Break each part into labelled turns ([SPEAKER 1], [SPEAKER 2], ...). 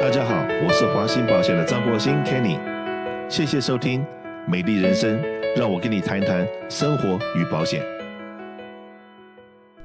[SPEAKER 1] 大家好，我是华兴保险的张国兴 Kenny，谢谢收听《美丽人生》，让我跟你谈谈生活与保险。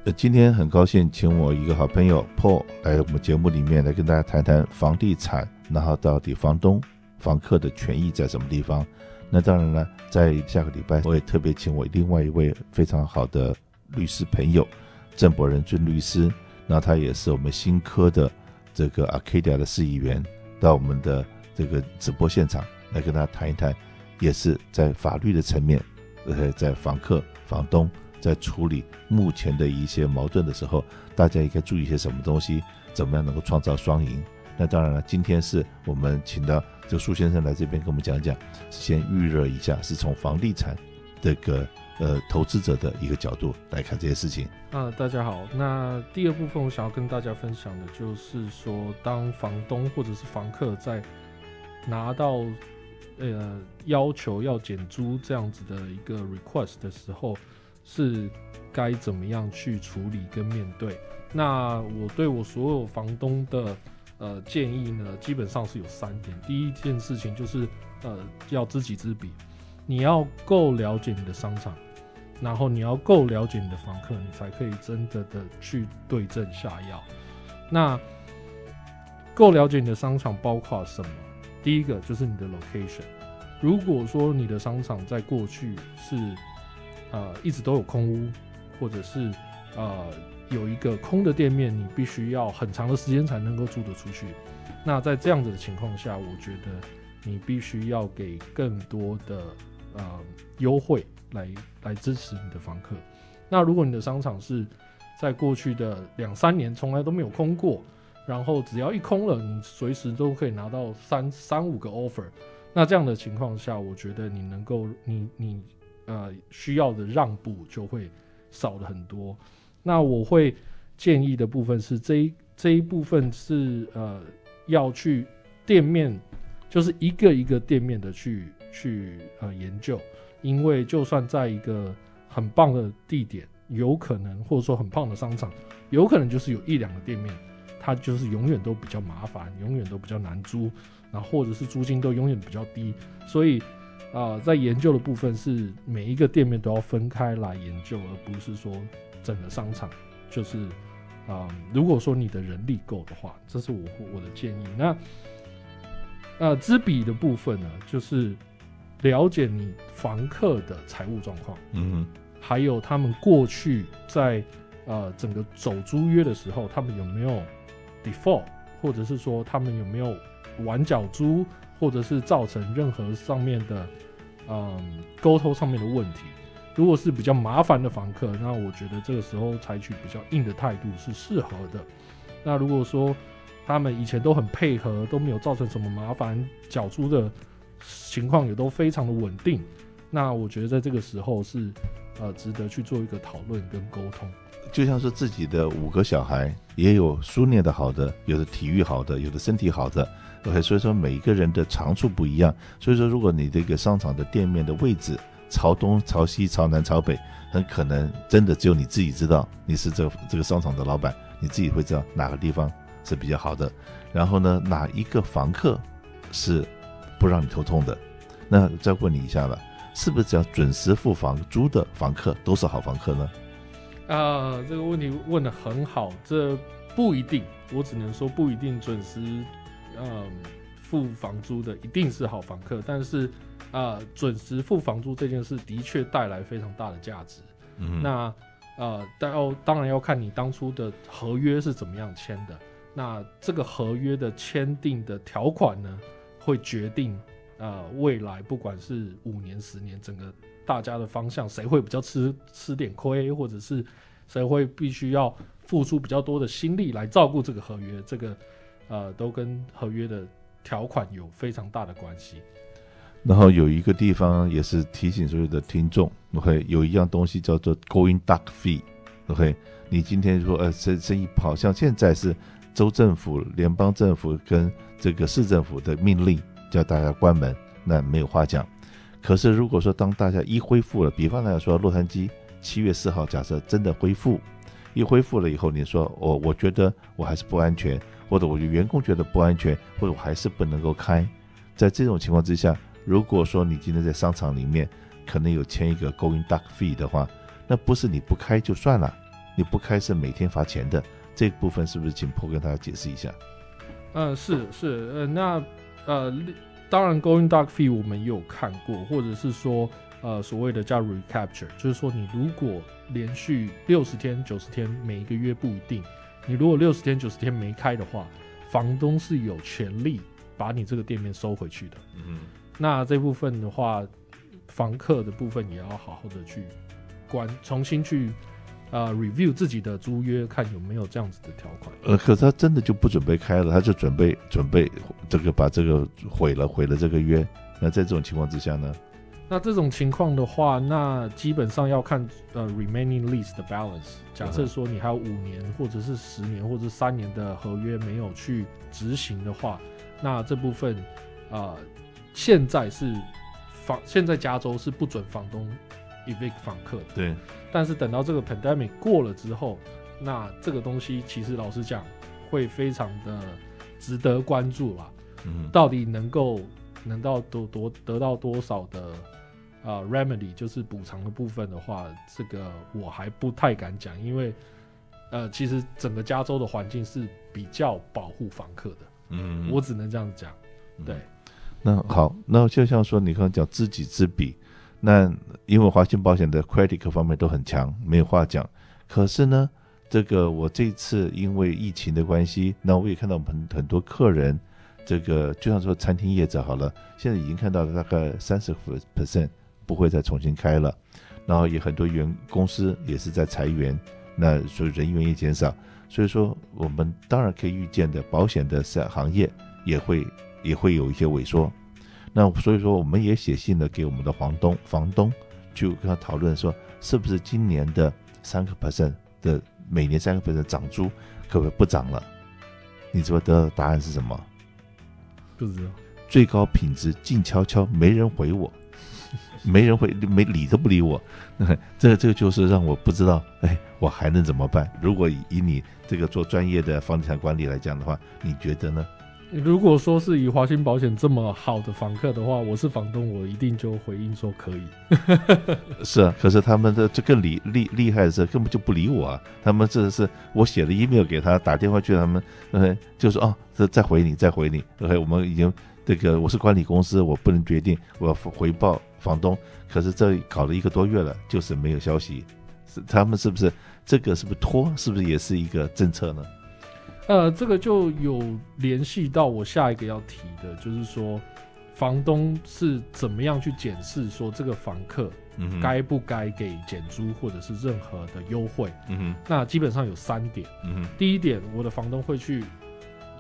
[SPEAKER 2] 呃，今天很高兴请我一个好朋友 Paul 来我们节目里面来跟大家谈谈房地产，然后到底房东、房客的权益在什么地方？那当然了，在下个礼拜我也特别请我另外一位非常好的律师朋友郑伯仁俊律师，那他也是我们新科的。这个 Arcadia 的市议员到我们的这个直播现场来跟大家谈一谈，也是在法律的层面，呃，在房客、房东在处理目前的一些矛盾的时候，大家应该注意些什么东西，怎么样能够创造双赢？那当然了，今天是我们请到这个苏先生来这边跟我们讲讲，先预热一下，是从房地产这个。呃，投资者的一个角度来看这些事情。
[SPEAKER 3] 啊，大家好。那第二部分我想要跟大家分享的就是说，当房东或者是房客在拿到呃要求要减租这样子的一个 request 的时候，是该怎么样去处理跟面对？那我对我所有房东的呃建议呢，基本上是有三点。第一件事情就是呃要知己知彼。你要够了解你的商场，然后你要够了解你的房客，你才可以真的的去对症下药。那够了解你的商场包括什么？第一个就是你的 location。如果说你的商场在过去是呃一直都有空屋，或者是呃有一个空的店面，你必须要很长的时间才能够租得出去。那在这样子的情况下，我觉得你必须要给更多的。呃，优惠来来支持你的房客。那如果你的商场是在过去的两三年从来都没有空过，然后只要一空了，你随时都可以拿到三三五个 offer。那这样的情况下，我觉得你能够你你呃需要的让步就会少了很多。那我会建议的部分是这一这一部分是呃要去店面，就是一个一个店面的去。去呃研究，因为就算在一个很棒的地点，有可能或者说很棒的商场，有可能就是有一两个店面，它就是永远都比较麻烦，永远都比较难租，然后或者是租金都永远比较低，所以啊、在研究的部分是每一个店面都要分开来研究，而不是说整个商场就是啊、如果说你的人力够的话，这是我我的建议。那呃，知彼的部分呢，就是。了解你房客的财务状况，嗯哼，还有他们过去在呃整个走租约的时候，他们有没有 default，或者是说他们有没有晚缴租，或者是造成任何上面的嗯沟通上面的问题。如果是比较麻烦的房客，那我觉得这个时候采取比较硬的态度是适合的。那如果说他们以前都很配合，都没有造成什么麻烦缴租的。情况也都非常的稳定，那我觉得在这个时候是，呃，值得去做一个讨论跟沟通。
[SPEAKER 2] 就像是自己的五个小孩，也有书念的好的，有的体育好的，有的身体好的，OK，所以说每一个人的长处不一样。所以说，如果你这个商场的店面的位置朝东、朝西、朝南、朝北，很可能真的只有你自己知道，你是这这个商场的老板，你自己会知道哪个地方是比较好的。然后呢，哪一个房客是。不让你头痛的，那再问你一下了，是不是只要准时付房租的房客都是好房客呢？
[SPEAKER 3] 啊、呃，这个问题问的很好，这不一定，我只能说不一定准时，嗯，付房租的一定是好房客，但是啊、呃，准时付房租这件事的确带来非常大的价值。嗯，那呃，但要当然要看你当初的合约是怎么样签的，那这个合约的签订的条款呢？会决定，呃，未来不管是五年、十年，整个大家的方向，谁会比较吃吃点亏，或者是谁会必须要付出比较多的心力来照顾这个合约，这个，呃，都跟合约的条款有非常大的关系。
[SPEAKER 2] 然后有一个地方也是提醒所有的听众，OK，有一样东西叫做 going dark fee，OK，你今天说，呃，生生意好像现在是。州政府、联邦政府跟这个市政府的命令叫大家关门，那没有话讲。可是如果说当大家一恢复了，比方来说洛杉矶七月四号，假设真的恢复，一恢复了以后，你说我我觉得我还是不安全，或者我的员工觉得不安全，或者我还是不能够开。在这种情况之下，如果说你今天在商场里面可能有签一个 going dark fee 的话，那不是你不开就算了，你不开是每天罚钱的。这个部分是不是请 Paul 跟大家解释一下？
[SPEAKER 3] 嗯，是是，呃，那呃，当然 going dark fee 我们也有看过，或者是说。呃，所谓的叫 recapture，就是说你如果连续六十天、九十天，每一个月不一定，你如果六十天、九十天没开的话，房东是有权利把你这个店面收回去的。嗯，那这部分的话，房客的部分也要好好的去关，重新去呃 review 自己的租约，看有没有这样子的条款。
[SPEAKER 2] 呃，可是他真的就不准备开了，他就准备准备这个把这个毁了，毁了这个约。那在这种情况之下呢？
[SPEAKER 3] 那这种情况的话，那基本上要看呃 remaining lease 的 balance。假设说你还有五年，或者是十年，或者是三年的合约没有去执行的话，那这部分呃现在是房现在加州是不准房东 evict 房客的。
[SPEAKER 2] 对。
[SPEAKER 3] 但是等到这个 pandemic 过了之后，那这个东西其实老实讲会非常的值得关注啦。嗯。到底能够能到多多得到多少的？啊、uh，remedy 就是补偿的部分的话，这个我还不太敢讲，因为呃，其实整个加州的环境是比较保护房客的，嗯，我只能这样讲。对，
[SPEAKER 2] 那好，那就像说你刚刚讲知己知彼，那因为华信保险的 credit 各方面都很强，没有话讲。可是呢，这个我这次因为疫情的关系，那我也看到很很多客人，这个就像说餐厅业者好了，现在已经看到大概三十 percent。不会再重新开了，然后也很多员公司也是在裁员，那所以人员也减少，所以说我们当然可以预见的，保险的行业也会也会有一些萎缩。那所以说我们也写信了给我们的房东，房东就跟他讨论说，是不是今年的三个 percent 的每年三个 percent 涨租可不可以不涨了？你知道得到的答案是什么？
[SPEAKER 3] 不知道。
[SPEAKER 2] 最高品质静悄悄，没人回我。没人回没理都不理我，这个这个就是让我不知道，哎，我还能怎么办？如果以你这个做专业的房地产管理来讲的话，你觉得呢？
[SPEAKER 3] 如果说是以华兴保险这么好的房客的话，我是房东，我一定就回应说可以。
[SPEAKER 2] 是啊，可是他们的这更厉厉厉害的是根本就不理我啊！他们这是我写了 email 给他，打电话去他们，嗯，就说哦，这再回你，再回你。OK，我们已经这个我是管理公司，我不能决定，我要回报。房东，可是这搞了一个多月了，就是没有消息，是他们是不是这个是不是拖？是不是也是一个政策呢？
[SPEAKER 3] 呃，这个就有联系到我下一个要提的，就是说房东是怎么样去检视说这个房客该不该给减租或者是任何的优惠？嗯哼，那基本上有三点。嗯哼，第一点，我的房东会去。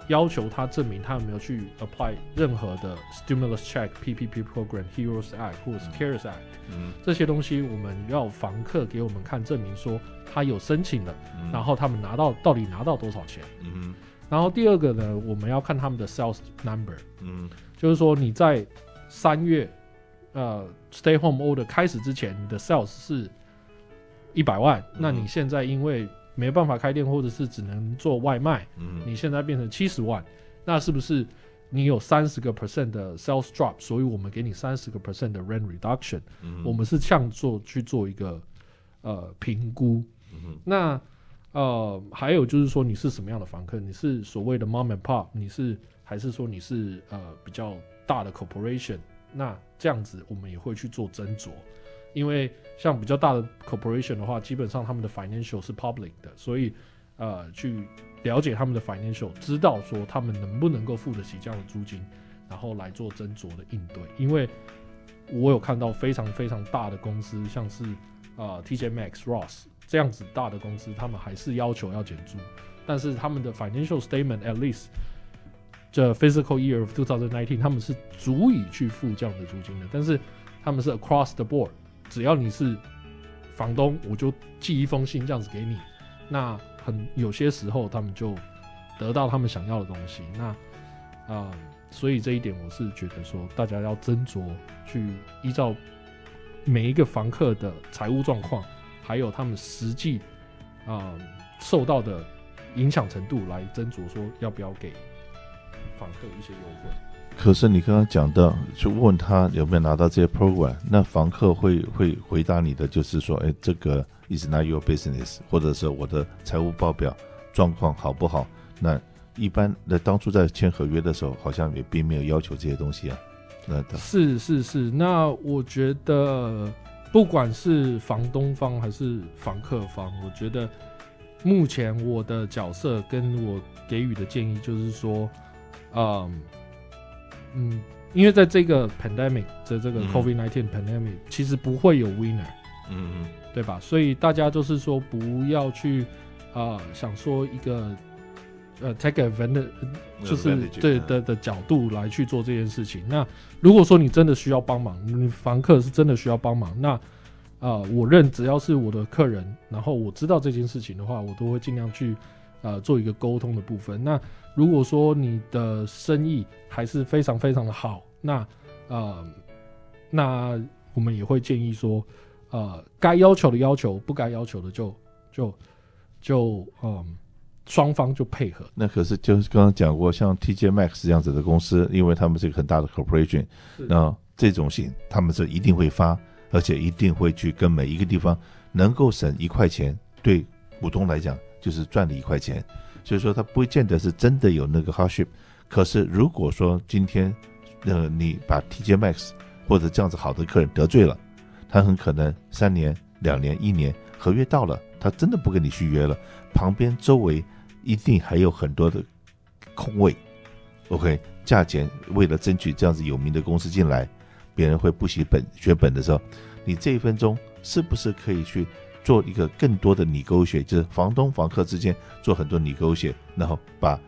[SPEAKER 3] 要求他证明他有没有去 apply 任何的 stimulus check、PPP program、Heroes Act 或者是 CARES Act，嗯，这些东西我们要房客给我们看证明说他有申请了，嗯，然后他们拿到到底拿到多少钱，嗯，然后第二个呢，我们要看他们的 sales number，嗯，就是说你在三月呃 stay home order 开始之前，你的 sales 是一百万，嗯，那你现在因为没办法开店，或者是只能做外卖。嗯，你现在变成七十万，那是不是你有三十个 percent 的 sales drop？所以我们给你三十个 percent 的 rent reduction。嗯，我们是这样做去做一个呃评估。嗯，那呃还有就是说你是什么样的房客？你是所谓的 mom and pop？你是还是说你是呃比较大的 corporation？那这样子我们也会去做斟酌。因为像比较大的 corporation 的话，基本上他们的 financial 是 public 的，所以呃，去了解他们的 financial，知道说他们能不能够付得起这样的租金，然后来做斟酌的应对。因为我有看到非常非常大的公司，像是呃 T J Max、Ross 这样子大的公司，他们还是要求要减租，但是他们的 financial statement at least 这 fiscal year of 2019，他们是足以去付这样的租金的，但是他们是 across the board。只要你是房东，我就寄一封信这样子给你。那很有些时候，他们就得到他们想要的东西。那啊、所以这一点我是觉得说，大家要斟酌去依照每一个房客的财务状况，还有他们实际啊、受到的影响程度来斟酌说要不要给房客一些优惠。
[SPEAKER 2] 可是你刚刚讲到，去问他有没有拿到这些 program，那房客会会回答你的就是说，哎，这个 is not your business，或者是我的财务报表状况好不好？那一般的当初在签合约的时候，好像也并没有要求这些东西啊。
[SPEAKER 3] 是是是，那我觉得不管是房东方还是房客方，我觉得目前我的角色跟我给予的建议就是说，嗯。嗯，因为在这个 pandemic 的这个 COVID nineteen pandemic，、嗯、其实不会有 winner，嗯嗯，对吧？所以大家就是说不要去啊、呃，想说一个呃 take advantage，就是对的的角度来去做这件事情。那如果说你真的需要帮忙，你房客是真的需要帮忙，那啊、呃，我认只要是我的客人，然后我知道这件事情的话，我都会尽量去啊、呃、做一个沟通的部分。那如果说你的生意还是非常非常的好，那呃，那我们也会建议说，呃，该要求的要求，不该要求的就就就嗯，双方就配合。
[SPEAKER 2] 那可是就是刚刚讲过，像 TJ Maxx 这样子的公司，因为他们是一个很大的 corporation，那这种型他们是一定会发，而且一定会去跟每一个地方能够省一块钱，对股东来讲就是赚了一块钱。所以说，他不见得是真的有那个 hardship。可是，如果说今天，呃，你把 TJ Maxx 或者这样子好的客人得罪了，他很可能三年、两年、一年合约到了，他真的不跟你续约了。旁边周围一定还有很多的空位。OK，价钱为了争取这样子有名的公司进来，别人会不惜本血本的时候，你这一分钟是不是可以去？做一个更多的你勾选就是房东房客之间做很多你勾选然后把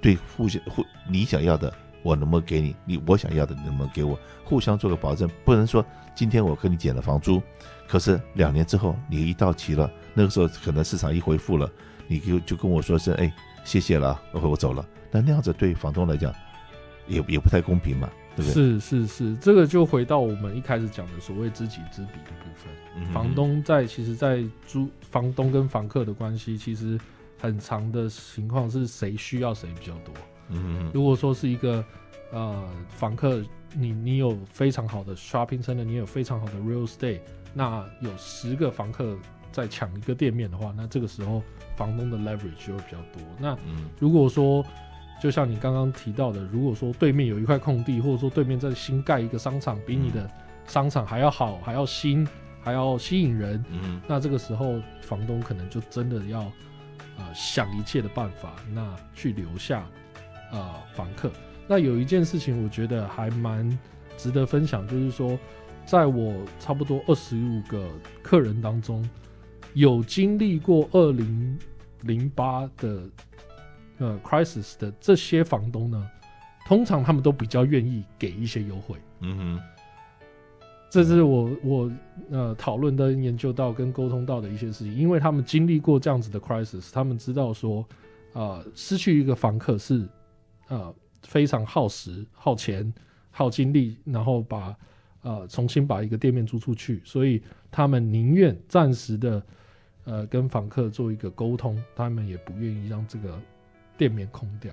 [SPEAKER 2] 对互相互你想要的我能不能给你，你我想要的能不能给我，互相做个保证，不能说今天我跟你减了房租，可是两年之后你一到期了，那个时候可能市场一恢复了，你就就跟我说声哎谢谢了，我走了，那那样子对房东来讲也也不太公平嘛。
[SPEAKER 3] 是是是，这个就回到我们一开始讲的所谓知己知彼的部分。嗯、房东在其实，在租房东跟房客的关系，其实很长的情况是谁需要谁比较多。嗯如果说是一个呃房客，你你有非常好的 shopping center，你有非常好的 real estate，那有十个房客在抢一个店面的话，那这个时候房东的 leverage 就会比较多。那如果说就像你刚刚提到的，如果说对面有一块空地，或者说对面在新盖一个商场，比你的商场还要好，还要新，还要吸引人，嗯，那这个时候房东可能就真的要呃想一切的办法，那去留下呃房客。那有一件事情我觉得还蛮值得分享，就是说，在我差不多二十五个客人当中，有经历过二零零八的。呃，crisis 的这些房东呢，通常他们都比较愿意给一些优惠。嗯哼，这是我我呃讨论的、研究到跟沟通到的一些事情，因为他们经历过这样子的 crisis，他们知道说，呃，失去一个房客是呃非常耗时、耗钱、耗精力，然后把呃重新把一个店面租出去，所以他们宁愿暂时的呃跟房客做一个沟通，他们也不愿意让这个。店面空掉。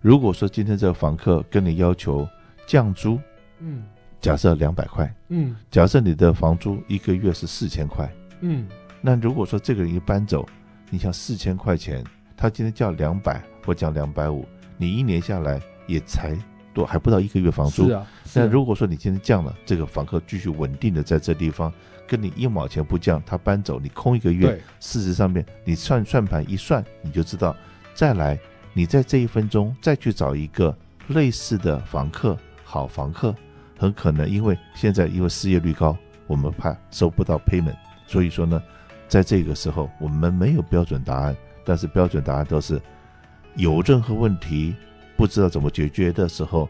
[SPEAKER 2] 如果说今天这个房客跟你要求降租，嗯，假设两百块，嗯，假设你的房租一个月是四千块，嗯，那如果说这个人一搬走，你想四千块钱，他今天降两百或降两百五，你一年下来也才多还不到一个月房租。那如果说你今天降了，这个房客继续稳定的在这地方，跟你一毛钱不降，他搬走，你空一个月，对事实上面你算算盘一算，你就知道。再来，你在这一分钟再去找一个类似的房客，好房客，很可能因为现在因为失业率高，我们怕收不到 payment，所以说呢，在这个时候我们没有标准答案，但是标准答案都是有任何问题不知道怎么解决的时候，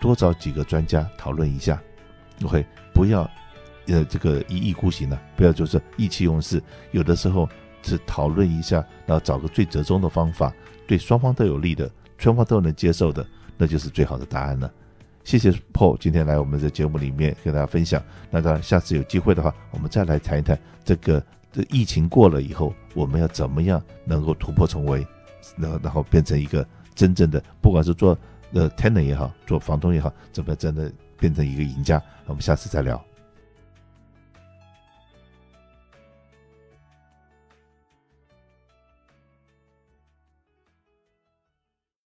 [SPEAKER 2] 多找几个专家讨论一下，OK，不要呃这个一意孤行了，不要就是意气用事，有的时候。是讨论一下，然后找个最折中的方法，对双方都有利的，双方都能接受的，那就是最好的答案了。谢谢 Paul 今天来我们的节目里面跟大家分享。那当然，下次有机会的话，我们再来谈一谈这个这疫情过了以后，我们要怎么样能够突破重围，然后然后变成一个真正的，不管是做呃 tenant 也好，做房东也好，怎么样真的变成一个赢家？我们下次再聊。